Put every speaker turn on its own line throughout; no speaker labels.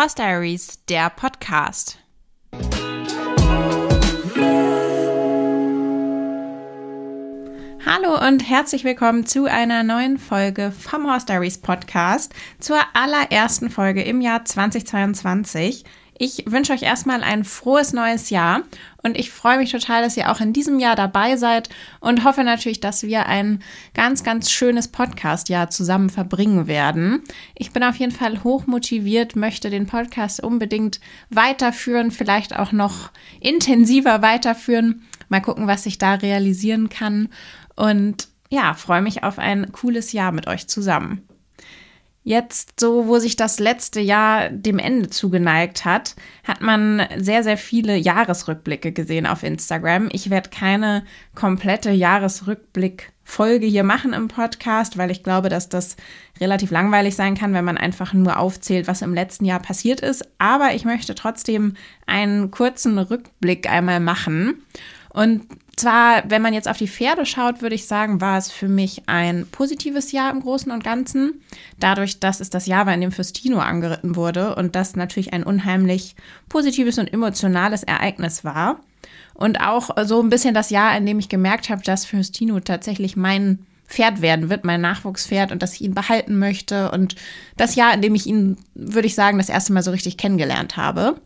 Horse Diaries, der Podcast. Hallo und herzlich willkommen zu einer neuen Folge vom Horse Diaries Podcast, zur allerersten Folge im Jahr 2022. Ich wünsche euch erstmal ein frohes neues Jahr und ich freue mich total, dass ihr auch in diesem Jahr dabei seid und hoffe natürlich, dass wir ein ganz, ganz schönes Podcast-Jahr zusammen verbringen werden. Ich bin auf jeden Fall hoch motiviert, möchte den Podcast unbedingt weiterführen, vielleicht auch noch intensiver weiterführen. Mal gucken, was ich da realisieren kann und ja, freue mich auf ein cooles Jahr mit euch zusammen. Jetzt, so wo sich das letzte Jahr dem Ende zugeneigt hat, hat man sehr, sehr viele Jahresrückblicke gesehen auf Instagram. Ich werde keine komplette Jahresrückblick-Folge hier machen im Podcast, weil ich glaube, dass das relativ langweilig sein kann, wenn man einfach nur aufzählt, was im letzten Jahr passiert ist. Aber ich möchte trotzdem einen kurzen Rückblick einmal machen. Und zwar, wenn man jetzt auf die Pferde schaut, würde ich sagen, war es für mich ein positives Jahr im Großen und Ganzen. Dadurch, dass es das Jahr war, in dem Fürstino angeritten wurde und das natürlich ein unheimlich positives und emotionales Ereignis war. Und auch so ein bisschen das Jahr, in dem ich gemerkt habe, dass Fürstino tatsächlich mein Pferd werden wird, mein Nachwuchspferd und dass ich ihn behalten möchte. Und das Jahr, in dem ich ihn, würde ich sagen, das erste Mal so richtig kennengelernt habe.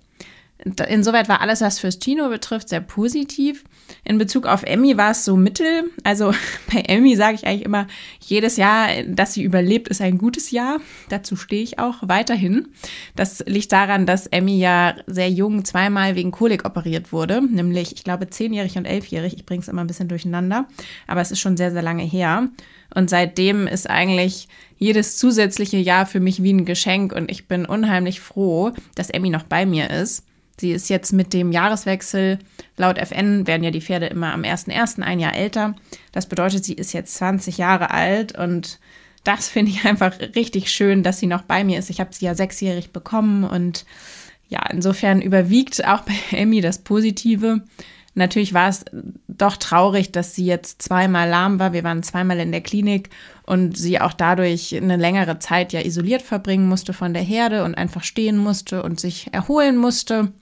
Insoweit war alles, was fürs Tino betrifft, sehr positiv. In Bezug auf Emmy war es so mittel. Also bei Emmy sage ich eigentlich immer, jedes Jahr, dass sie überlebt, ist ein gutes Jahr. Dazu stehe ich auch weiterhin. Das liegt daran, dass Emmy ja sehr jung zweimal wegen Kolik operiert wurde. Nämlich, ich glaube, zehnjährig und elfjährig. Ich bringe es immer ein bisschen durcheinander. Aber es ist schon sehr, sehr lange her. Und seitdem ist eigentlich jedes zusätzliche Jahr für mich wie ein Geschenk. Und ich bin unheimlich froh, dass Emmy noch bei mir ist. Sie ist jetzt mit dem Jahreswechsel, laut FN werden ja die Pferde immer am 1.1. ein Jahr älter. Das bedeutet, sie ist jetzt 20 Jahre alt und das finde ich einfach richtig schön, dass sie noch bei mir ist. Ich habe sie ja sechsjährig bekommen und ja, insofern überwiegt auch bei Emmy das Positive. Natürlich war es doch traurig, dass sie jetzt zweimal lahm war. Wir waren zweimal in der Klinik und sie auch dadurch eine längere Zeit ja isoliert verbringen musste von der Herde und einfach stehen musste und sich erholen musste.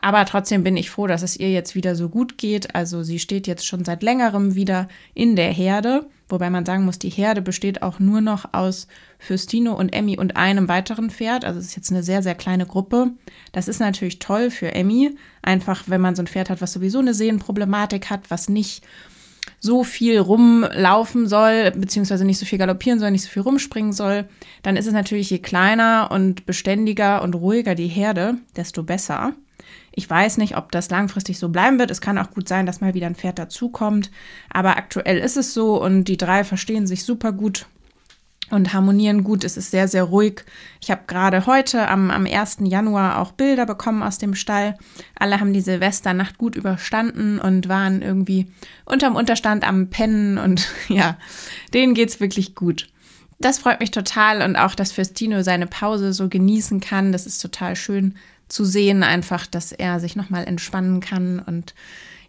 Aber trotzdem bin ich froh, dass es ihr jetzt wieder so gut geht. Also sie steht jetzt schon seit längerem wieder in der Herde, wobei man sagen muss, die Herde besteht auch nur noch aus Fürstino und Emmy und einem weiteren Pferd. Also es ist jetzt eine sehr, sehr kleine Gruppe. Das ist natürlich toll für Emmy. Einfach, wenn man so ein Pferd hat, was sowieso eine Sehenproblematik hat, was nicht so viel rumlaufen soll, beziehungsweise nicht so viel galoppieren soll, nicht so viel rumspringen soll, dann ist es natürlich, je kleiner und beständiger und ruhiger die Herde, desto besser. Ich weiß nicht, ob das langfristig so bleiben wird. Es kann auch gut sein, dass mal wieder ein Pferd dazukommt. Aber aktuell ist es so und die drei verstehen sich super gut und harmonieren gut. Es ist sehr, sehr ruhig. Ich habe gerade heute am, am 1. Januar auch Bilder bekommen aus dem Stall. Alle haben die Silvesternacht gut überstanden und waren irgendwie unterm Unterstand am Pennen und ja, denen geht's wirklich gut. Das freut mich total und auch, dass Festino seine Pause so genießen kann. Das ist total schön zu sehen, einfach, dass er sich nochmal entspannen kann. Und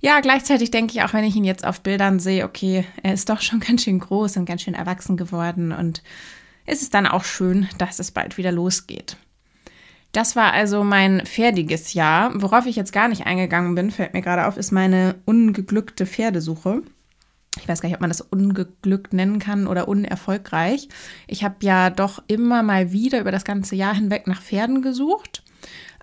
ja, gleichzeitig denke ich auch, wenn ich ihn jetzt auf Bildern sehe, okay, er ist doch schon ganz schön groß und ganz schön erwachsen geworden. Und es ist dann auch schön, dass es bald wieder losgeht. Das war also mein pferdiges Jahr. Worauf ich jetzt gar nicht eingegangen bin, fällt mir gerade auf, ist meine ungeglückte Pferdesuche. Ich weiß gar nicht, ob man das ungeglückt nennen kann oder unerfolgreich. Ich habe ja doch immer mal wieder über das ganze Jahr hinweg nach Pferden gesucht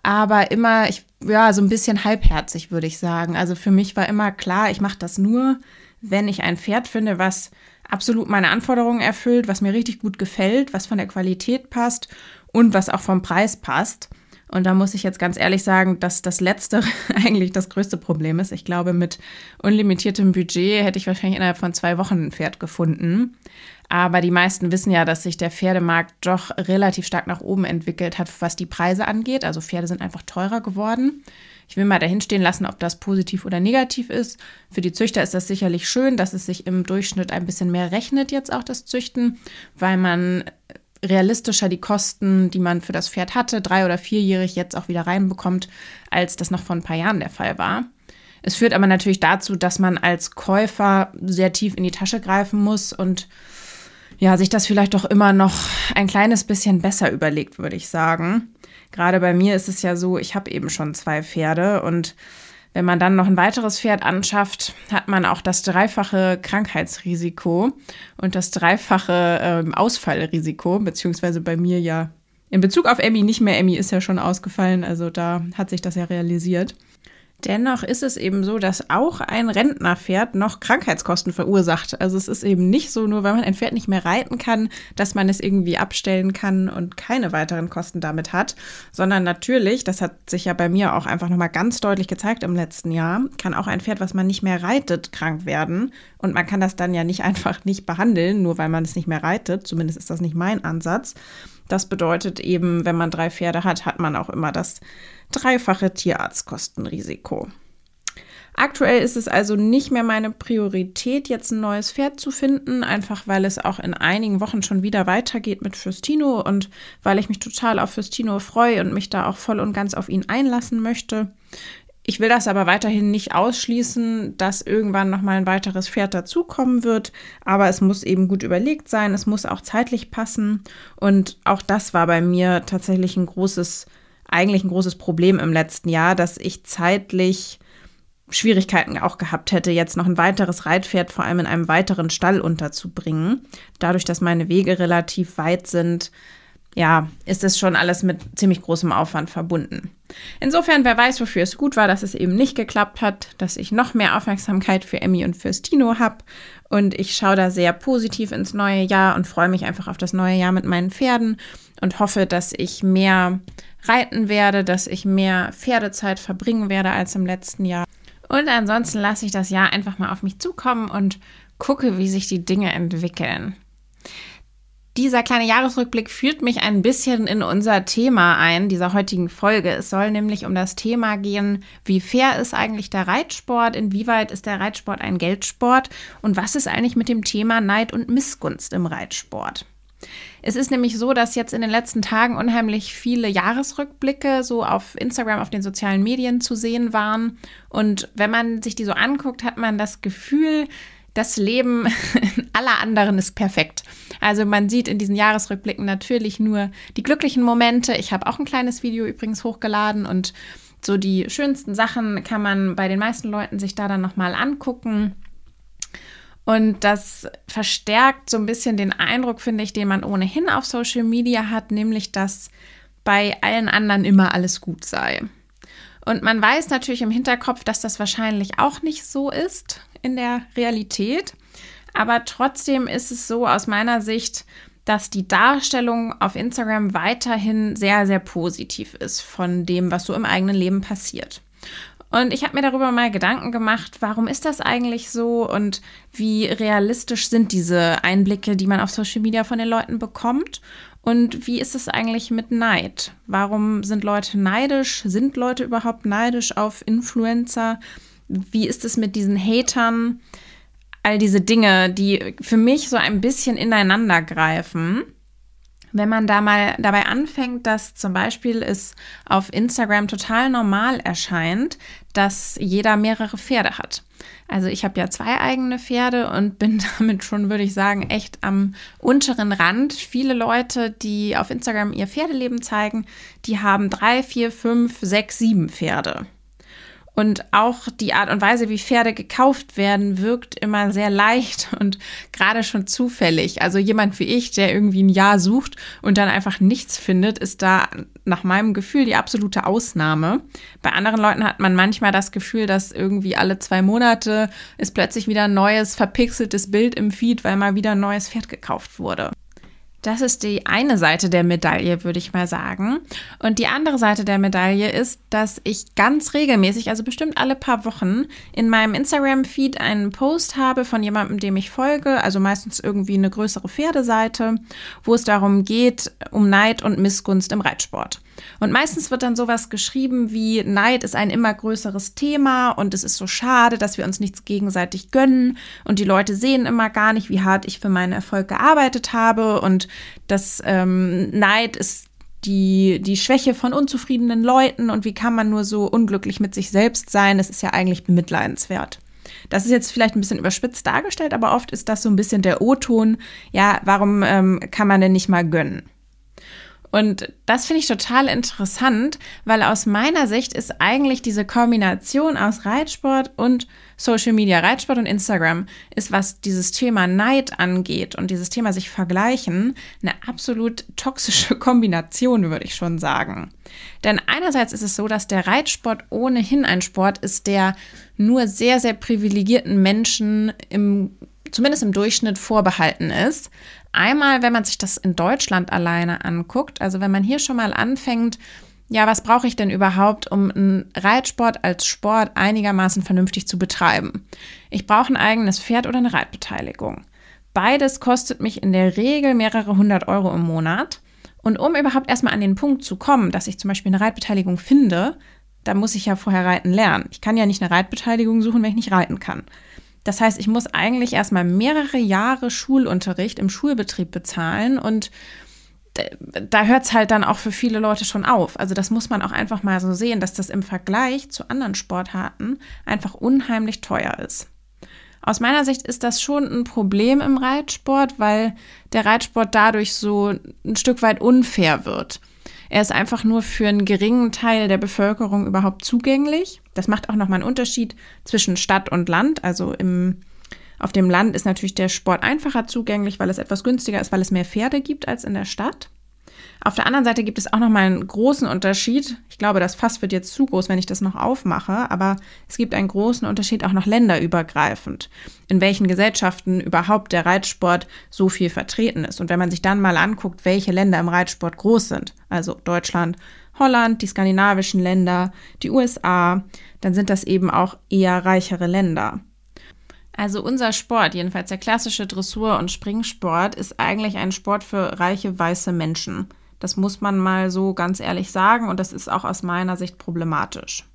aber immer, ich, ja, so ein bisschen halbherzig, würde ich sagen. Also für mich war immer klar, ich mache das nur, wenn ich ein Pferd finde, was absolut meine Anforderungen erfüllt, was mir richtig gut gefällt, was von der Qualität passt und was auch vom Preis passt. Und da muss ich jetzt ganz ehrlich sagen, dass das letzte eigentlich das größte Problem ist. Ich glaube, mit unlimitiertem Budget hätte ich wahrscheinlich innerhalb von zwei Wochen ein Pferd gefunden. Aber die meisten wissen ja, dass sich der Pferdemarkt doch relativ stark nach oben entwickelt hat, was die Preise angeht. Also Pferde sind einfach teurer geworden. Ich will mal dahinstehen lassen, ob das positiv oder negativ ist. Für die Züchter ist das sicherlich schön, dass es sich im Durchschnitt ein bisschen mehr rechnet, jetzt auch das Züchten, weil man realistischer die Kosten, die man für das Pferd hatte, drei- oder vierjährig jetzt auch wieder reinbekommt, als das noch vor ein paar Jahren der Fall war. Es führt aber natürlich dazu, dass man als Käufer sehr tief in die Tasche greifen muss und ja, sich das vielleicht doch immer noch ein kleines bisschen besser überlegt, würde ich sagen. Gerade bei mir ist es ja so, ich habe eben schon zwei Pferde und wenn man dann noch ein weiteres Pferd anschafft, hat man auch das dreifache Krankheitsrisiko und das dreifache ähm, Ausfallrisiko, beziehungsweise bei mir ja in Bezug auf Emmy nicht mehr. Emmy ist ja schon ausgefallen, also da hat sich das ja realisiert. Dennoch ist es eben so, dass auch ein Rentnerpferd noch Krankheitskosten verursacht. Also es ist eben nicht so, nur weil man ein Pferd nicht mehr reiten kann, dass man es irgendwie abstellen kann und keine weiteren Kosten damit hat, sondern natürlich, das hat sich ja bei mir auch einfach nochmal ganz deutlich gezeigt im letzten Jahr, kann auch ein Pferd, was man nicht mehr reitet, krank werden. Und man kann das dann ja nicht einfach nicht behandeln, nur weil man es nicht mehr reitet. Zumindest ist das nicht mein Ansatz. Das bedeutet eben, wenn man drei Pferde hat, hat man auch immer das dreifache Tierarztkostenrisiko. Aktuell ist es also nicht mehr meine Priorität, jetzt ein neues Pferd zu finden, einfach weil es auch in einigen Wochen schon wieder weitergeht mit Fürstino und weil ich mich total auf Fürstino freue und mich da auch voll und ganz auf ihn einlassen möchte. Ich will das aber weiterhin nicht ausschließen, dass irgendwann noch mal ein weiteres Pferd dazukommen wird, aber es muss eben gut überlegt sein, es muss auch zeitlich passen. Und auch das war bei mir tatsächlich ein großes eigentlich ein großes Problem im letzten Jahr, dass ich zeitlich Schwierigkeiten auch gehabt hätte, jetzt noch ein weiteres Reitpferd vor allem in einem weiteren Stall unterzubringen. Dadurch, dass meine Wege relativ weit sind, ja, ist es schon alles mit ziemlich großem Aufwand verbunden. Insofern, wer weiß, wofür es gut war, dass es eben nicht geklappt hat, dass ich noch mehr Aufmerksamkeit für Emmy und für Stino habe. Und ich schaue da sehr positiv ins neue Jahr und freue mich einfach auf das neue Jahr mit meinen Pferden und hoffe, dass ich mehr reiten werde, dass ich mehr Pferdezeit verbringen werde als im letzten Jahr. Und ansonsten lasse ich das Jahr einfach mal auf mich zukommen und gucke, wie sich die Dinge entwickeln. Dieser kleine Jahresrückblick führt mich ein bisschen in unser Thema ein, dieser heutigen Folge. Es soll nämlich um das Thema gehen, wie fair ist eigentlich der Reitsport, inwieweit ist der Reitsport ein Geldsport und was ist eigentlich mit dem Thema Neid und Missgunst im Reitsport. Es ist nämlich so, dass jetzt in den letzten Tagen unheimlich viele Jahresrückblicke so auf Instagram, auf den sozialen Medien zu sehen waren. Und wenn man sich die so anguckt, hat man das Gefühl, das Leben aller anderen ist perfekt. Also man sieht in diesen Jahresrückblicken natürlich nur die glücklichen Momente. Ich habe auch ein kleines Video übrigens hochgeladen und so die schönsten Sachen kann man bei den meisten Leuten sich da dann nochmal angucken. Und das verstärkt so ein bisschen den Eindruck, finde ich, den man ohnehin auf Social Media hat, nämlich dass bei allen anderen immer alles gut sei. Und man weiß natürlich im Hinterkopf, dass das wahrscheinlich auch nicht so ist in der Realität. Aber trotzdem ist es so aus meiner Sicht, dass die Darstellung auf Instagram weiterhin sehr, sehr positiv ist von dem, was so im eigenen Leben passiert. Und ich habe mir darüber mal Gedanken gemacht, warum ist das eigentlich so und wie realistisch sind diese Einblicke, die man auf Social Media von den Leuten bekommt und wie ist es eigentlich mit Neid? Warum sind Leute neidisch? Sind Leute überhaupt neidisch auf Influencer? Wie ist es mit diesen Hatern? All diese Dinge, die für mich so ein bisschen ineinander greifen. Wenn man da mal dabei anfängt, dass zum Beispiel es auf Instagram total normal erscheint, dass jeder mehrere Pferde hat. Also ich habe ja zwei eigene Pferde und bin damit schon, würde ich sagen, echt am unteren Rand. Viele Leute, die auf Instagram ihr Pferdeleben zeigen, die haben drei, vier, fünf, sechs, sieben Pferde. Und auch die Art und Weise, wie Pferde gekauft werden, wirkt immer sehr leicht und gerade schon zufällig. Also jemand wie ich, der irgendwie ein Jahr sucht und dann einfach nichts findet, ist da nach meinem Gefühl die absolute Ausnahme. Bei anderen Leuten hat man manchmal das Gefühl, dass irgendwie alle zwei Monate ist plötzlich wieder ein neues verpixeltes Bild im Feed, weil mal wieder ein neues Pferd gekauft wurde. Das ist die eine Seite der Medaille, würde ich mal sagen. Und die andere Seite der Medaille ist, dass ich ganz regelmäßig, also bestimmt alle paar Wochen, in meinem Instagram-Feed einen Post habe von jemandem, dem ich folge, also meistens irgendwie eine größere Pferdeseite, wo es darum geht, um Neid und Missgunst im Reitsport. Und meistens wird dann sowas geschrieben wie Neid ist ein immer größeres Thema und es ist so schade, dass wir uns nichts gegenseitig gönnen und die Leute sehen immer gar nicht, wie hart ich für meinen Erfolg gearbeitet habe und das ähm, Neid ist die, die Schwäche von unzufriedenen Leuten und wie kann man nur so unglücklich mit sich selbst sein? Es ist ja eigentlich bemitleidenswert. Das ist jetzt vielleicht ein bisschen überspitzt dargestellt, aber oft ist das so ein bisschen der O-Ton. Ja, warum ähm, kann man denn nicht mal gönnen? Und das finde ich total interessant, weil aus meiner Sicht ist eigentlich diese Kombination aus Reitsport und Social Media, Reitsport und Instagram, ist, was dieses Thema Neid angeht und dieses Thema sich vergleichen, eine absolut toxische Kombination, würde ich schon sagen. Denn einerseits ist es so, dass der Reitsport ohnehin ein Sport ist, der nur sehr, sehr privilegierten Menschen im zumindest im Durchschnitt vorbehalten ist. Einmal, wenn man sich das in Deutschland alleine anguckt, also wenn man hier schon mal anfängt, ja, was brauche ich denn überhaupt, um einen Reitsport als Sport einigermaßen vernünftig zu betreiben? Ich brauche ein eigenes Pferd oder eine Reitbeteiligung. Beides kostet mich in der Regel mehrere hundert Euro im Monat. Und um überhaupt erstmal an den Punkt zu kommen, dass ich zum Beispiel eine Reitbeteiligung finde, da muss ich ja vorher reiten lernen. Ich kann ja nicht eine Reitbeteiligung suchen, wenn ich nicht reiten kann. Das heißt, ich muss eigentlich erstmal mehrere Jahre Schulunterricht im Schulbetrieb bezahlen und da hört es halt dann auch für viele Leute schon auf. Also das muss man auch einfach mal so sehen, dass das im Vergleich zu anderen Sportarten einfach unheimlich teuer ist. Aus meiner Sicht ist das schon ein Problem im Reitsport, weil der Reitsport dadurch so ein Stück weit unfair wird. Er ist einfach nur für einen geringen Teil der Bevölkerung überhaupt zugänglich. Das macht auch nochmal einen Unterschied zwischen Stadt und Land. Also im, auf dem Land ist natürlich der Sport einfacher zugänglich, weil es etwas günstiger ist, weil es mehr Pferde gibt als in der Stadt. Auf der anderen Seite gibt es auch noch mal einen großen Unterschied. Ich glaube, das Fass wird jetzt zu groß, wenn ich das noch aufmache, aber es gibt einen großen Unterschied auch noch länderübergreifend, in welchen Gesellschaften überhaupt der Reitsport so viel vertreten ist. Und wenn man sich dann mal anguckt, welche Länder im Reitsport groß sind, also Deutschland, Holland, die skandinavischen Länder, die USA, dann sind das eben auch eher reichere Länder. Also unser Sport, jedenfalls der klassische Dressur- und Springsport, ist eigentlich ein Sport für reiche weiße Menschen. Das muss man mal so ganz ehrlich sagen und das ist auch aus meiner Sicht problematisch.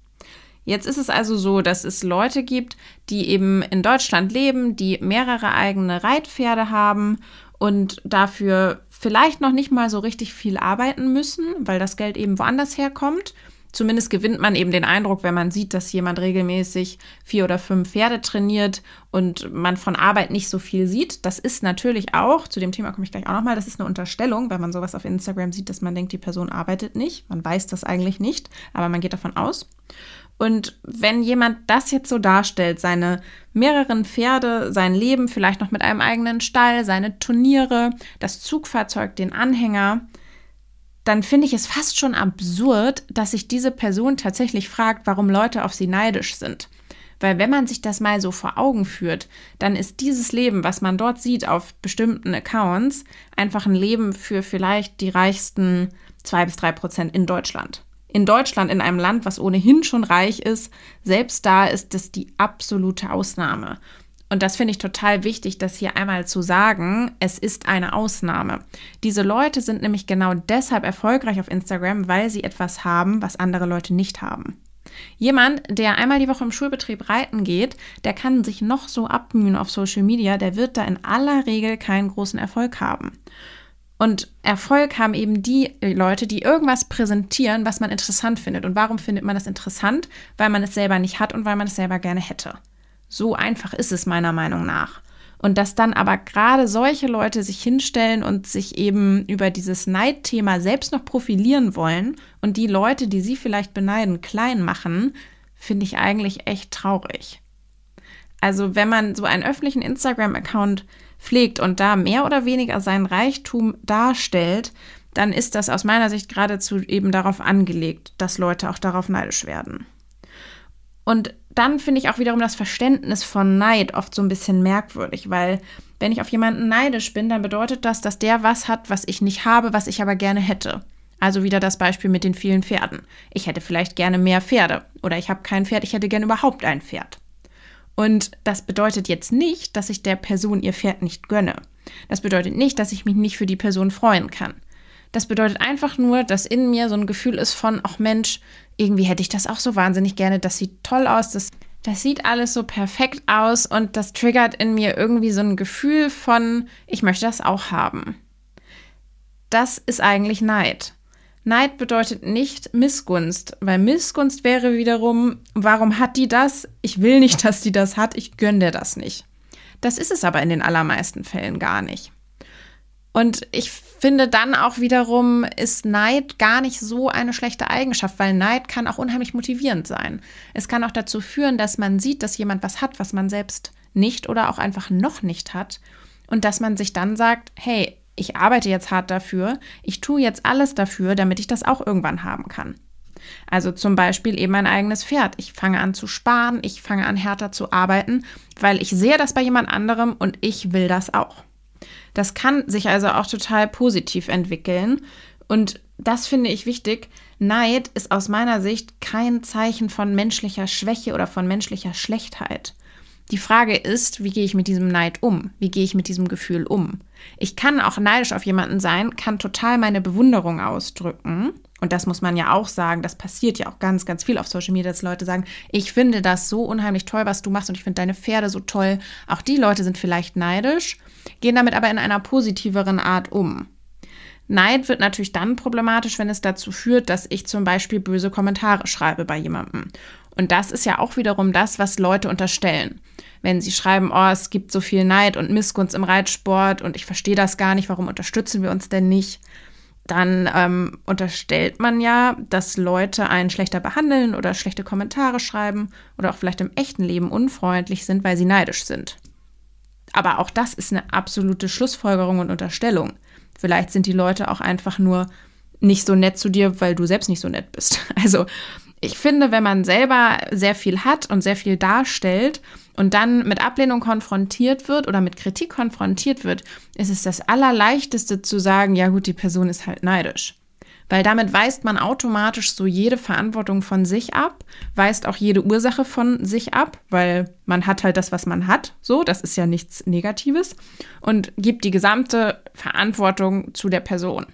Jetzt ist es also so, dass es Leute gibt, die eben in Deutschland leben, die mehrere eigene Reitpferde haben und dafür vielleicht noch nicht mal so richtig viel arbeiten müssen, weil das Geld eben woanders herkommt Zumindest gewinnt man eben den Eindruck, wenn man sieht, dass jemand regelmäßig vier oder fünf Pferde trainiert und man von Arbeit nicht so viel sieht. Das ist natürlich auch, zu dem Thema komme ich gleich auch nochmal, das ist eine Unterstellung, wenn man sowas auf Instagram sieht, dass man denkt, die Person arbeitet nicht. Man weiß das eigentlich nicht, aber man geht davon aus. Und wenn jemand das jetzt so darstellt, seine mehreren Pferde, sein Leben vielleicht noch mit einem eigenen Stall, seine Turniere, das Zugfahrzeug, den Anhänger, dann finde ich es fast schon absurd, dass sich diese Person tatsächlich fragt, warum Leute auf sie neidisch sind. Weil wenn man sich das mal so vor Augen führt, dann ist dieses Leben, was man dort sieht auf bestimmten Accounts, einfach ein Leben für vielleicht die reichsten zwei bis drei Prozent in Deutschland. In Deutschland, in einem Land, was ohnehin schon reich ist, selbst da ist es die absolute Ausnahme. Und das finde ich total wichtig, das hier einmal zu sagen. Es ist eine Ausnahme. Diese Leute sind nämlich genau deshalb erfolgreich auf Instagram, weil sie etwas haben, was andere Leute nicht haben. Jemand, der einmal die Woche im Schulbetrieb reiten geht, der kann sich noch so abmühen auf Social Media, der wird da in aller Regel keinen großen Erfolg haben. Und Erfolg haben eben die Leute, die irgendwas präsentieren, was man interessant findet. Und warum findet man das interessant? Weil man es selber nicht hat und weil man es selber gerne hätte. So einfach ist es meiner Meinung nach. Und dass dann aber gerade solche Leute sich hinstellen und sich eben über dieses Neidthema selbst noch profilieren wollen und die Leute, die sie vielleicht beneiden, klein machen, finde ich eigentlich echt traurig. Also wenn man so einen öffentlichen Instagram-Account pflegt und da mehr oder weniger seinen Reichtum darstellt, dann ist das aus meiner Sicht geradezu eben darauf angelegt, dass Leute auch darauf neidisch werden. Und dann finde ich auch wiederum das Verständnis von Neid oft so ein bisschen merkwürdig, weil wenn ich auf jemanden neidisch bin, dann bedeutet das, dass der was hat, was ich nicht habe, was ich aber gerne hätte. Also wieder das Beispiel mit den vielen Pferden. Ich hätte vielleicht gerne mehr Pferde oder ich habe kein Pferd, ich hätte gerne überhaupt ein Pferd. Und das bedeutet jetzt nicht, dass ich der Person ihr Pferd nicht gönne. Das bedeutet nicht, dass ich mich nicht für die Person freuen kann. Das bedeutet einfach nur, dass in mir so ein Gefühl ist von, ach Mensch, irgendwie hätte ich das auch so wahnsinnig gerne. Das sieht toll aus, das, das sieht alles so perfekt aus und das triggert in mir irgendwie so ein Gefühl von, ich möchte das auch haben. Das ist eigentlich Neid. Neid bedeutet nicht Missgunst, weil Missgunst wäre wiederum, warum hat die das? Ich will nicht, dass die das hat, ich gönne dir das nicht. Das ist es aber in den allermeisten Fällen gar nicht. Und ich finde dann auch wiederum ist Neid gar nicht so eine schlechte Eigenschaft, weil Neid kann auch unheimlich motivierend sein. Es kann auch dazu führen, dass man sieht, dass jemand was hat, was man selbst nicht oder auch einfach noch nicht hat. Und dass man sich dann sagt, hey, ich arbeite jetzt hart dafür, ich tue jetzt alles dafür, damit ich das auch irgendwann haben kann. Also zum Beispiel eben mein eigenes Pferd. Ich fange an zu sparen, ich fange an härter zu arbeiten, weil ich sehe das bei jemand anderem und ich will das auch. Das kann sich also auch total positiv entwickeln und das finde ich wichtig. Neid ist aus meiner Sicht kein Zeichen von menschlicher Schwäche oder von menschlicher Schlechtheit. Die Frage ist, wie gehe ich mit diesem Neid um? Wie gehe ich mit diesem Gefühl um? Ich kann auch neidisch auf jemanden sein, kann total meine Bewunderung ausdrücken. Und das muss man ja auch sagen, das passiert ja auch ganz, ganz viel auf Social Media, dass Leute sagen, ich finde das so unheimlich toll, was du machst und ich finde deine Pferde so toll. Auch die Leute sind vielleicht neidisch, gehen damit aber in einer positiveren Art um. Neid wird natürlich dann problematisch, wenn es dazu führt, dass ich zum Beispiel böse Kommentare schreibe bei jemandem. Und das ist ja auch wiederum das, was Leute unterstellen. Wenn sie schreiben, oh, es gibt so viel Neid und Missgunst im Reitsport und ich verstehe das gar nicht, warum unterstützen wir uns denn nicht? Dann ähm, unterstellt man ja, dass Leute einen schlechter behandeln oder schlechte Kommentare schreiben oder auch vielleicht im echten Leben unfreundlich sind, weil sie neidisch sind. Aber auch das ist eine absolute Schlussfolgerung und Unterstellung. Vielleicht sind die Leute auch einfach nur nicht so nett zu dir, weil du selbst nicht so nett bist. Also ich finde, wenn man selber sehr viel hat und sehr viel darstellt und dann mit Ablehnung konfrontiert wird oder mit Kritik konfrontiert wird, ist es das Allerleichteste zu sagen, ja gut, die Person ist halt neidisch. Weil damit weist man automatisch so jede Verantwortung von sich ab, weist auch jede Ursache von sich ab, weil man hat halt das, was man hat, so, das ist ja nichts Negatives, und gibt die gesamte Verantwortung zu der Person.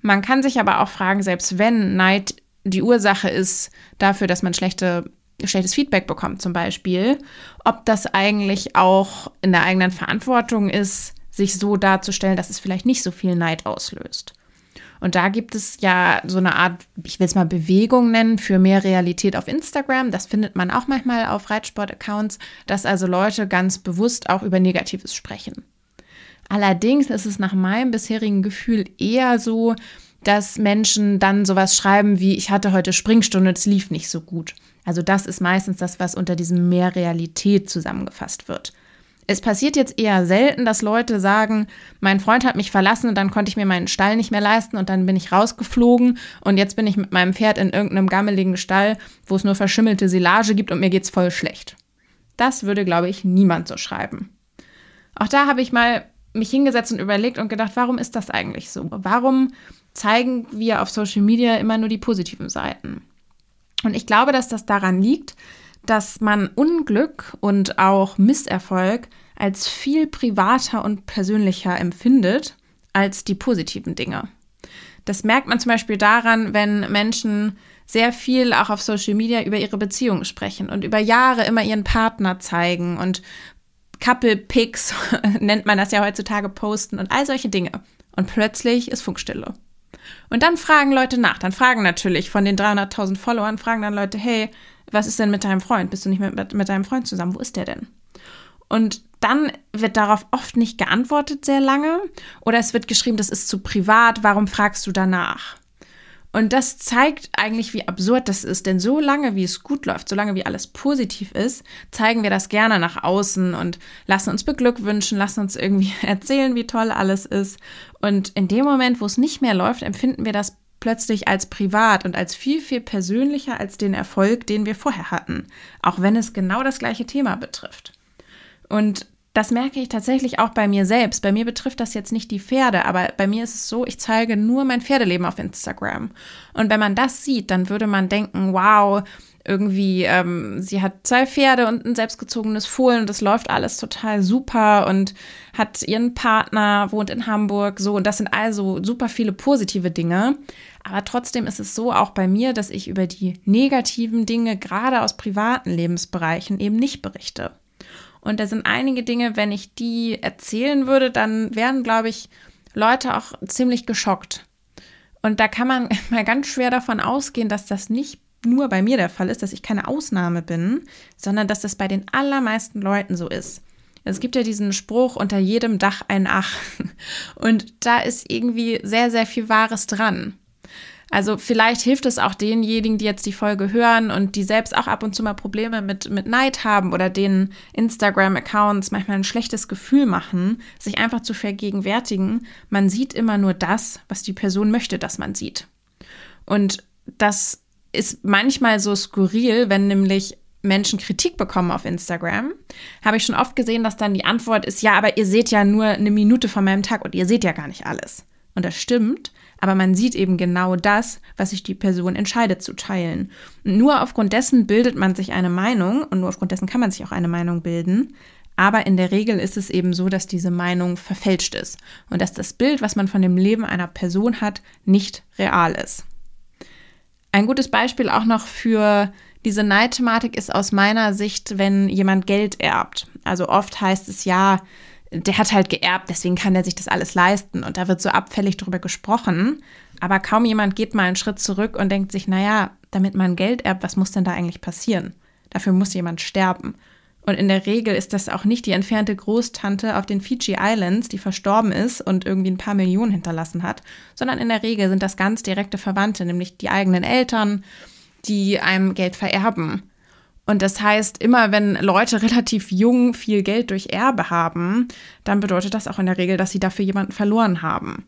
Man kann sich aber auch fragen, selbst wenn Neid die Ursache ist dafür, dass man schlechte, schlechtes Feedback bekommt, zum Beispiel, ob das eigentlich auch in der eigenen Verantwortung ist, sich so darzustellen, dass es vielleicht nicht so viel Neid auslöst. Und da gibt es ja so eine Art, ich will es mal Bewegung nennen, für mehr Realität auf Instagram. Das findet man auch manchmal auf Reitsport-Accounts, dass also Leute ganz bewusst auch über Negatives sprechen. Allerdings ist es nach meinem bisherigen Gefühl eher so, dass Menschen dann sowas schreiben wie, ich hatte heute Springstunde, es lief nicht so gut. Also das ist meistens das, was unter diesem Mehr Realität zusammengefasst wird. Es passiert jetzt eher selten, dass Leute sagen, mein Freund hat mich verlassen und dann konnte ich mir meinen Stall nicht mehr leisten und dann bin ich rausgeflogen und jetzt bin ich mit meinem Pferd in irgendeinem gammeligen Stall, wo es nur verschimmelte Silage gibt und mir geht's voll schlecht. Das würde, glaube ich, niemand so schreiben. Auch da habe ich mal mich hingesetzt und überlegt und gedacht, warum ist das eigentlich so? Warum zeigen wir auf Social Media immer nur die positiven Seiten. Und ich glaube, dass das daran liegt, dass man Unglück und auch Misserfolg als viel privater und persönlicher empfindet als die positiven Dinge. Das merkt man zum Beispiel daran, wenn Menschen sehr viel auch auf Social Media über ihre Beziehungen sprechen und über Jahre immer ihren Partner zeigen und Couple Pics nennt man das ja heutzutage posten und all solche Dinge. Und plötzlich ist Funkstille. Und dann fragen Leute nach. Dann fragen natürlich von den 300.000 Followern, fragen dann Leute, hey, was ist denn mit deinem Freund? Bist du nicht mit, mit deinem Freund zusammen? Wo ist der denn? Und dann wird darauf oft nicht geantwortet sehr lange oder es wird geschrieben, das ist zu privat, warum fragst du danach? Und das zeigt eigentlich, wie absurd das ist, denn so lange, wie es gut läuft, so lange, wie alles positiv ist, zeigen wir das gerne nach außen und lassen uns beglückwünschen, lassen uns irgendwie erzählen, wie toll alles ist. Und in dem Moment, wo es nicht mehr läuft, empfinden wir das plötzlich als privat und als viel, viel persönlicher als den Erfolg, den wir vorher hatten, auch wenn es genau das gleiche Thema betrifft. Und das merke ich tatsächlich auch bei mir selbst. Bei mir betrifft das jetzt nicht die Pferde, aber bei mir ist es so, ich zeige nur mein Pferdeleben auf Instagram. Und wenn man das sieht, dann würde man denken, wow, irgendwie, ähm, sie hat zwei Pferde und ein selbstgezogenes Fohlen und das läuft alles total super und hat ihren Partner, wohnt in Hamburg, so. Und das sind also super viele positive Dinge. Aber trotzdem ist es so auch bei mir, dass ich über die negativen Dinge, gerade aus privaten Lebensbereichen, eben nicht berichte. Und da sind einige Dinge, wenn ich die erzählen würde, dann wären, glaube ich, Leute auch ziemlich geschockt. Und da kann man mal ganz schwer davon ausgehen, dass das nicht nur bei mir der Fall ist, dass ich keine Ausnahme bin, sondern dass das bei den allermeisten Leuten so ist. Es gibt ja diesen Spruch, unter jedem Dach ein Ach. Und da ist irgendwie sehr, sehr viel Wahres dran. Also vielleicht hilft es auch denjenigen, die jetzt die Folge hören und die selbst auch ab und zu mal Probleme mit, mit Neid haben oder denen Instagram-Accounts manchmal ein schlechtes Gefühl machen, sich einfach zu vergegenwärtigen, man sieht immer nur das, was die Person möchte, dass man sieht. Und das ist manchmal so skurril, wenn nämlich Menschen Kritik bekommen auf Instagram, habe ich schon oft gesehen, dass dann die Antwort ist, ja, aber ihr seht ja nur eine Minute von meinem Tag und ihr seht ja gar nicht alles. Und das stimmt, aber man sieht eben genau das, was sich die Person entscheidet zu teilen. Nur aufgrund dessen bildet man sich eine Meinung und nur aufgrund dessen kann man sich auch eine Meinung bilden. Aber in der Regel ist es eben so, dass diese Meinung verfälscht ist und dass das Bild, was man von dem Leben einer Person hat, nicht real ist. Ein gutes Beispiel auch noch für diese Neidthematik ist aus meiner Sicht, wenn jemand Geld erbt. Also oft heißt es ja, der hat halt geerbt, deswegen kann er sich das alles leisten. Und da wird so abfällig drüber gesprochen. Aber kaum jemand geht mal einen Schritt zurück und denkt sich, naja, damit man Geld erbt, was muss denn da eigentlich passieren? Dafür muss jemand sterben. Und in der Regel ist das auch nicht die entfernte Großtante auf den Fiji Islands, die verstorben ist und irgendwie ein paar Millionen hinterlassen hat, sondern in der Regel sind das ganz direkte Verwandte, nämlich die eigenen Eltern, die einem Geld vererben. Und das heißt, immer wenn Leute relativ jung viel Geld durch Erbe haben, dann bedeutet das auch in der Regel, dass sie dafür jemanden verloren haben.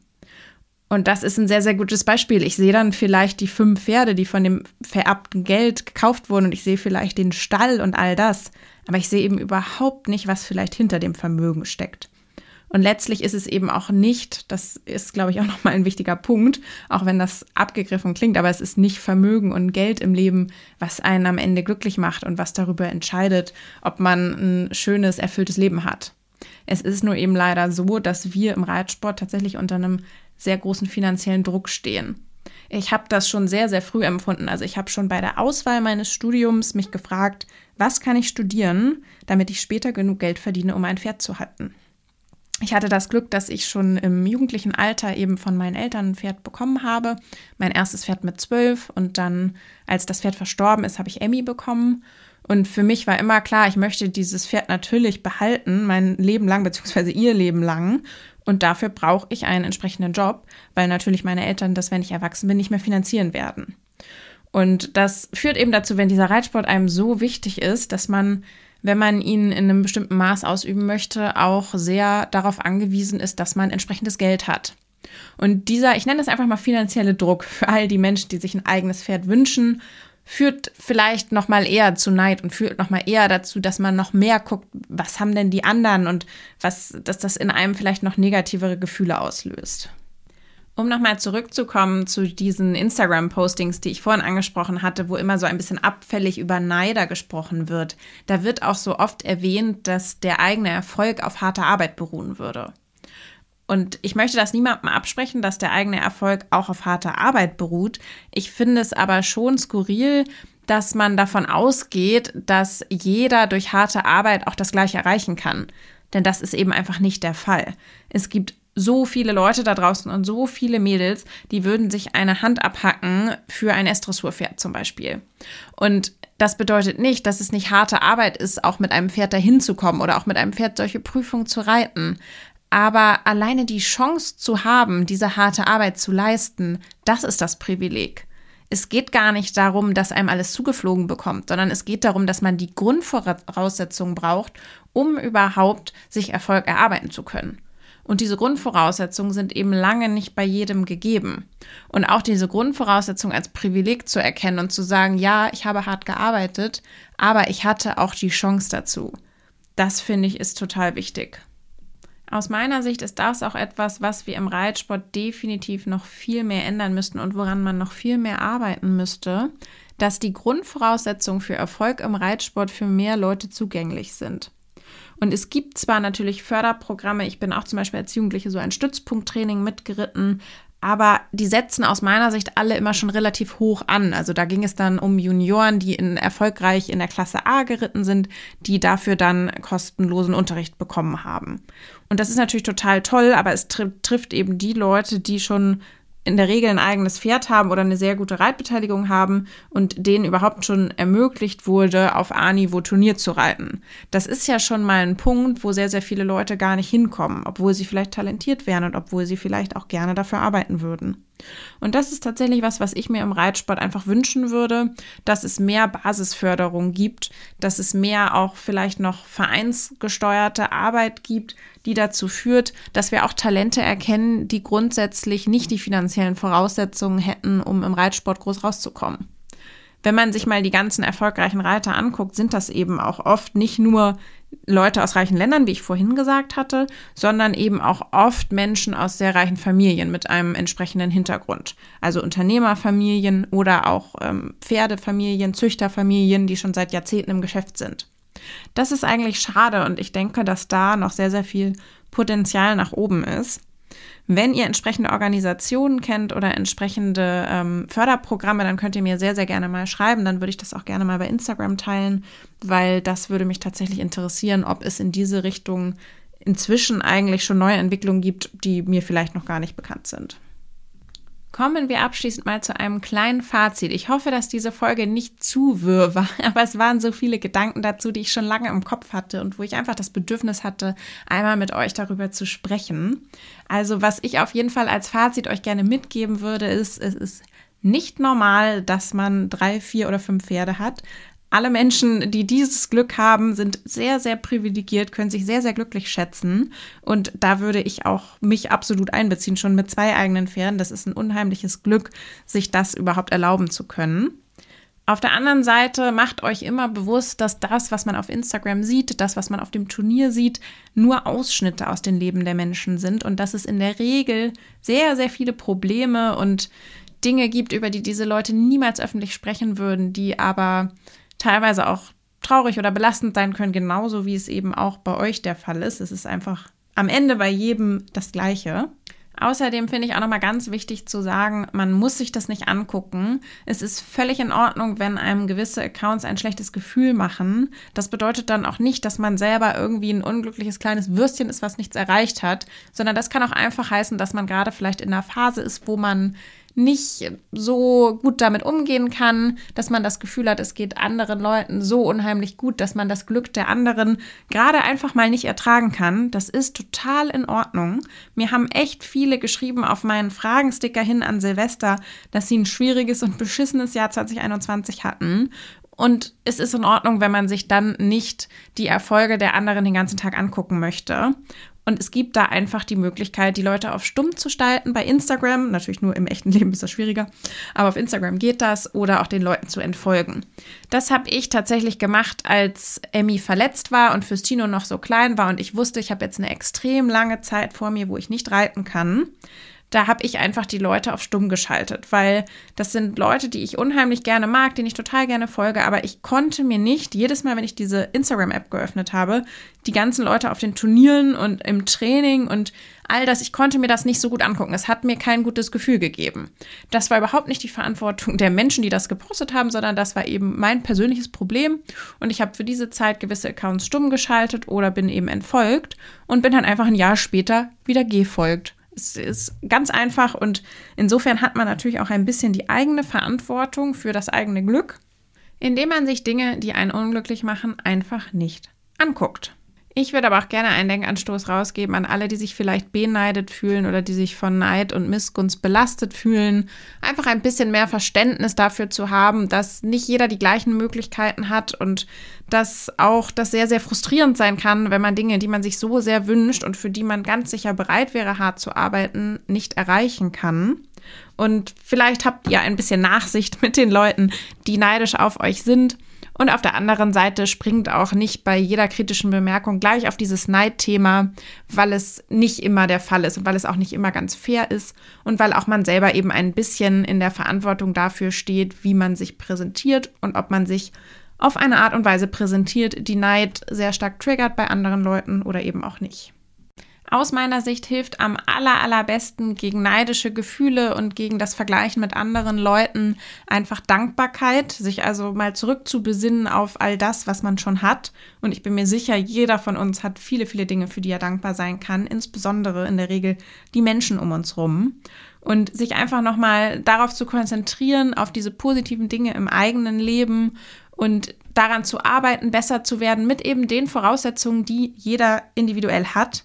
Und das ist ein sehr, sehr gutes Beispiel. Ich sehe dann vielleicht die fünf Pferde, die von dem vererbten Geld gekauft wurden, und ich sehe vielleicht den Stall und all das. Aber ich sehe eben überhaupt nicht, was vielleicht hinter dem Vermögen steckt. Und letztlich ist es eben auch nicht, das ist, glaube ich, auch nochmal ein wichtiger Punkt, auch wenn das abgegriffen klingt, aber es ist nicht Vermögen und Geld im Leben, was einen am Ende glücklich macht und was darüber entscheidet, ob man ein schönes, erfülltes Leben hat. Es ist nur eben leider so, dass wir im Reitsport tatsächlich unter einem sehr großen finanziellen Druck stehen. Ich habe das schon sehr, sehr früh empfunden. Also ich habe schon bei der Auswahl meines Studiums mich gefragt, was kann ich studieren, damit ich später genug Geld verdiene, um ein Pferd zu halten. Ich hatte das Glück, dass ich schon im jugendlichen Alter eben von meinen Eltern ein Pferd bekommen habe. Mein erstes Pferd mit zwölf und dann, als das Pferd verstorben ist, habe ich Emmy bekommen. Und für mich war immer klar, ich möchte dieses Pferd natürlich behalten, mein Leben lang, beziehungsweise ihr Leben lang. Und dafür brauche ich einen entsprechenden Job, weil natürlich meine Eltern das, wenn ich erwachsen bin, nicht mehr finanzieren werden. Und das führt eben dazu, wenn dieser Reitsport einem so wichtig ist, dass man wenn man ihn in einem bestimmten Maß ausüben möchte, auch sehr darauf angewiesen ist, dass man entsprechendes Geld hat. Und dieser, ich nenne das einfach mal finanzielle Druck für all die Menschen, die sich ein eigenes Pferd wünschen, führt vielleicht noch mal eher zu Neid und führt noch mal eher dazu, dass man noch mehr guckt, was haben denn die anderen und was, dass das in einem vielleicht noch negativere Gefühle auslöst. Um nochmal zurückzukommen zu diesen Instagram-Postings, die ich vorhin angesprochen hatte, wo immer so ein bisschen abfällig über Neider gesprochen wird, da wird auch so oft erwähnt, dass der eigene Erfolg auf harter Arbeit beruhen würde. Und ich möchte das niemandem absprechen, dass der eigene Erfolg auch auf harter Arbeit beruht. Ich finde es aber schon skurril, dass man davon ausgeht, dass jeder durch harte Arbeit auch das Gleiche erreichen kann. Denn das ist eben einfach nicht der Fall. Es gibt so viele Leute da draußen und so viele Mädels, die würden sich eine Hand abhacken für ein S-Dressurpferd zum Beispiel. Und das bedeutet nicht, dass es nicht harte Arbeit ist, auch mit einem Pferd dahin zu kommen oder auch mit einem Pferd solche Prüfungen zu reiten. Aber alleine die Chance zu haben, diese harte Arbeit zu leisten, das ist das Privileg. Es geht gar nicht darum, dass einem alles zugeflogen bekommt, sondern es geht darum, dass man die Grundvoraussetzungen braucht, um überhaupt sich Erfolg erarbeiten zu können. Und diese Grundvoraussetzungen sind eben lange nicht bei jedem gegeben. Und auch diese Grundvoraussetzung als Privileg zu erkennen und zu sagen, ja, ich habe hart gearbeitet, aber ich hatte auch die Chance dazu. Das finde ich ist total wichtig. Aus meiner Sicht ist das auch etwas, was wir im Reitsport definitiv noch viel mehr ändern müssten und woran man noch viel mehr arbeiten müsste, dass die Grundvoraussetzungen für Erfolg im Reitsport für mehr Leute zugänglich sind. Und es gibt zwar natürlich Förderprogramme, ich bin auch zum Beispiel als Jugendliche so ein Stützpunkttraining mitgeritten, aber die setzen aus meiner Sicht alle immer schon relativ hoch an. Also da ging es dann um Junioren, die in, erfolgreich in der Klasse A geritten sind, die dafür dann kostenlosen Unterricht bekommen haben. Und das ist natürlich total toll, aber es tri trifft eben die Leute, die schon in der Regel ein eigenes Pferd haben oder eine sehr gute Reitbeteiligung haben und denen überhaupt schon ermöglicht wurde, auf A-Niveau Turnier zu reiten. Das ist ja schon mal ein Punkt, wo sehr, sehr viele Leute gar nicht hinkommen, obwohl sie vielleicht talentiert wären und obwohl sie vielleicht auch gerne dafür arbeiten würden. Und das ist tatsächlich was, was ich mir im Reitsport einfach wünschen würde, dass es mehr Basisförderung gibt, dass es mehr auch vielleicht noch vereinsgesteuerte Arbeit gibt, die dazu führt, dass wir auch Talente erkennen, die grundsätzlich nicht die finanziellen Voraussetzungen hätten, um im Reitsport groß rauszukommen. Wenn man sich mal die ganzen erfolgreichen Reiter anguckt, sind das eben auch oft nicht nur Leute aus reichen Ländern, wie ich vorhin gesagt hatte, sondern eben auch oft Menschen aus sehr reichen Familien mit einem entsprechenden Hintergrund. Also Unternehmerfamilien oder auch ähm, Pferdefamilien, Züchterfamilien, die schon seit Jahrzehnten im Geschäft sind. Das ist eigentlich schade und ich denke, dass da noch sehr, sehr viel Potenzial nach oben ist. Wenn ihr entsprechende Organisationen kennt oder entsprechende ähm, Förderprogramme, dann könnt ihr mir sehr, sehr gerne mal schreiben. Dann würde ich das auch gerne mal bei Instagram teilen, weil das würde mich tatsächlich interessieren, ob es in diese Richtung inzwischen eigentlich schon neue Entwicklungen gibt, die mir vielleicht noch gar nicht bekannt sind. Kommen wir abschließend mal zu einem kleinen Fazit. Ich hoffe, dass diese Folge nicht zu wirr war, aber es waren so viele Gedanken dazu, die ich schon lange im Kopf hatte und wo ich einfach das Bedürfnis hatte, einmal mit euch darüber zu sprechen. Also, was ich auf jeden Fall als Fazit euch gerne mitgeben würde, ist, es ist nicht normal, dass man drei, vier oder fünf Pferde hat. Alle Menschen, die dieses Glück haben, sind sehr, sehr privilegiert, können sich sehr, sehr glücklich schätzen. Und da würde ich auch mich absolut einbeziehen, schon mit zwei eigenen Pferden. Das ist ein unheimliches Glück, sich das überhaupt erlauben zu können. Auf der anderen Seite macht euch immer bewusst, dass das, was man auf Instagram sieht, das, was man auf dem Turnier sieht, nur Ausschnitte aus dem Leben der Menschen sind und dass es in der Regel sehr, sehr viele Probleme und Dinge gibt, über die diese Leute niemals öffentlich sprechen würden, die aber teilweise auch traurig oder belastend sein können, genauso wie es eben auch bei euch der Fall ist. Es ist einfach am Ende bei jedem das Gleiche. Außerdem finde ich auch nochmal ganz wichtig zu sagen, man muss sich das nicht angucken. Es ist völlig in Ordnung, wenn einem gewisse Accounts ein schlechtes Gefühl machen. Das bedeutet dann auch nicht, dass man selber irgendwie ein unglückliches kleines Würstchen ist, was nichts erreicht hat, sondern das kann auch einfach heißen, dass man gerade vielleicht in einer Phase ist, wo man nicht so gut damit umgehen kann, dass man das Gefühl hat, es geht anderen Leuten so unheimlich gut, dass man das Glück der anderen gerade einfach mal nicht ertragen kann. Das ist total in Ordnung. Mir haben echt viele geschrieben auf meinen Fragensticker hin an Silvester, dass sie ein schwieriges und beschissenes Jahr 2021 hatten und es ist in Ordnung, wenn man sich dann nicht die Erfolge der anderen den ganzen Tag angucken möchte. Und es gibt da einfach die Möglichkeit, die Leute auf stumm zu stalten bei Instagram. Natürlich nur im echten Leben ist das schwieriger, aber auf Instagram geht das oder auch den Leuten zu entfolgen. Das habe ich tatsächlich gemacht, als Emmy verletzt war und Fürstino noch so klein war und ich wusste, ich habe jetzt eine extrem lange Zeit vor mir, wo ich nicht reiten kann da habe ich einfach die Leute auf stumm geschaltet, weil das sind Leute, die ich unheimlich gerne mag, denen ich total gerne folge, aber ich konnte mir nicht jedes Mal, wenn ich diese Instagram-App geöffnet habe, die ganzen Leute auf den Turnieren und im Training und all das, ich konnte mir das nicht so gut angucken. Es hat mir kein gutes Gefühl gegeben. Das war überhaupt nicht die Verantwortung der Menschen, die das gepostet haben, sondern das war eben mein persönliches Problem. Und ich habe für diese Zeit gewisse Accounts stumm geschaltet oder bin eben entfolgt und bin dann einfach ein Jahr später wieder gefolgt. Es ist ganz einfach und insofern hat man natürlich auch ein bisschen die eigene Verantwortung für das eigene Glück, indem man sich Dinge, die einen unglücklich machen, einfach nicht anguckt. Ich würde aber auch gerne einen Denkanstoß rausgeben an alle, die sich vielleicht beneidet fühlen oder die sich von Neid und Missgunst belastet fühlen. Einfach ein bisschen mehr Verständnis dafür zu haben, dass nicht jeder die gleichen Möglichkeiten hat und dass auch das sehr, sehr frustrierend sein kann, wenn man Dinge, die man sich so sehr wünscht und für die man ganz sicher bereit wäre, hart zu arbeiten, nicht erreichen kann. Und vielleicht habt ihr ein bisschen Nachsicht mit den Leuten, die neidisch auf euch sind und auf der anderen Seite springt auch nicht bei jeder kritischen Bemerkung gleich auf dieses Neidthema, weil es nicht immer der Fall ist und weil es auch nicht immer ganz fair ist und weil auch man selber eben ein bisschen in der Verantwortung dafür steht, wie man sich präsentiert und ob man sich auf eine Art und Weise präsentiert, die Neid sehr stark triggert bei anderen Leuten oder eben auch nicht. Aus meiner Sicht hilft am aller, allerbesten gegen neidische Gefühle und gegen das Vergleichen mit anderen Leuten einfach Dankbarkeit, sich also mal zurückzubesinnen auf all das, was man schon hat. Und ich bin mir sicher, jeder von uns hat viele, viele Dinge, für die er dankbar sein kann, insbesondere in der Regel die Menschen um uns rum. Und sich einfach nochmal darauf zu konzentrieren, auf diese positiven Dinge im eigenen Leben und daran zu arbeiten, besser zu werden mit eben den Voraussetzungen, die jeder individuell hat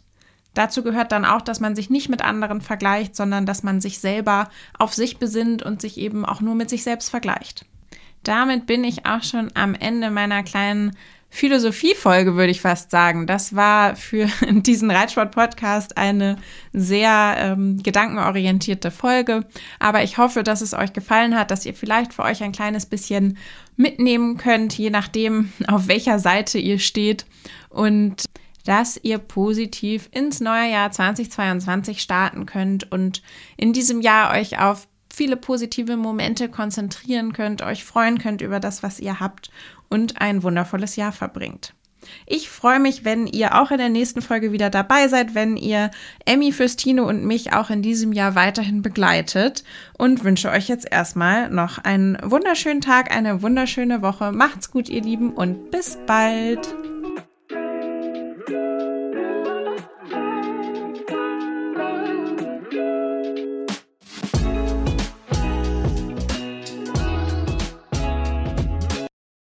Dazu gehört dann auch, dass man sich nicht mit anderen vergleicht, sondern dass man sich selber auf sich besinnt und sich eben auch nur mit sich selbst vergleicht. Damit bin ich auch schon am Ende meiner kleinen Philosophiefolge, würde ich fast sagen. Das war für diesen Reitsport-Podcast eine sehr ähm, gedankenorientierte Folge. Aber ich hoffe, dass es euch gefallen hat, dass ihr vielleicht für euch ein kleines bisschen mitnehmen könnt, je nachdem, auf welcher Seite ihr steht. Und dass ihr positiv ins neue Jahr 2022 starten könnt und in diesem Jahr euch auf viele positive Momente konzentrieren könnt, euch freuen könnt über das, was ihr habt und ein wundervolles Jahr verbringt. Ich freue mich, wenn ihr auch in der nächsten Folge wieder dabei seid, wenn ihr Emmy, Fürstino und mich auch in diesem Jahr weiterhin begleitet und wünsche euch jetzt erstmal noch einen wunderschönen Tag, eine wunderschöne Woche. Macht's gut, ihr Lieben, und bis bald.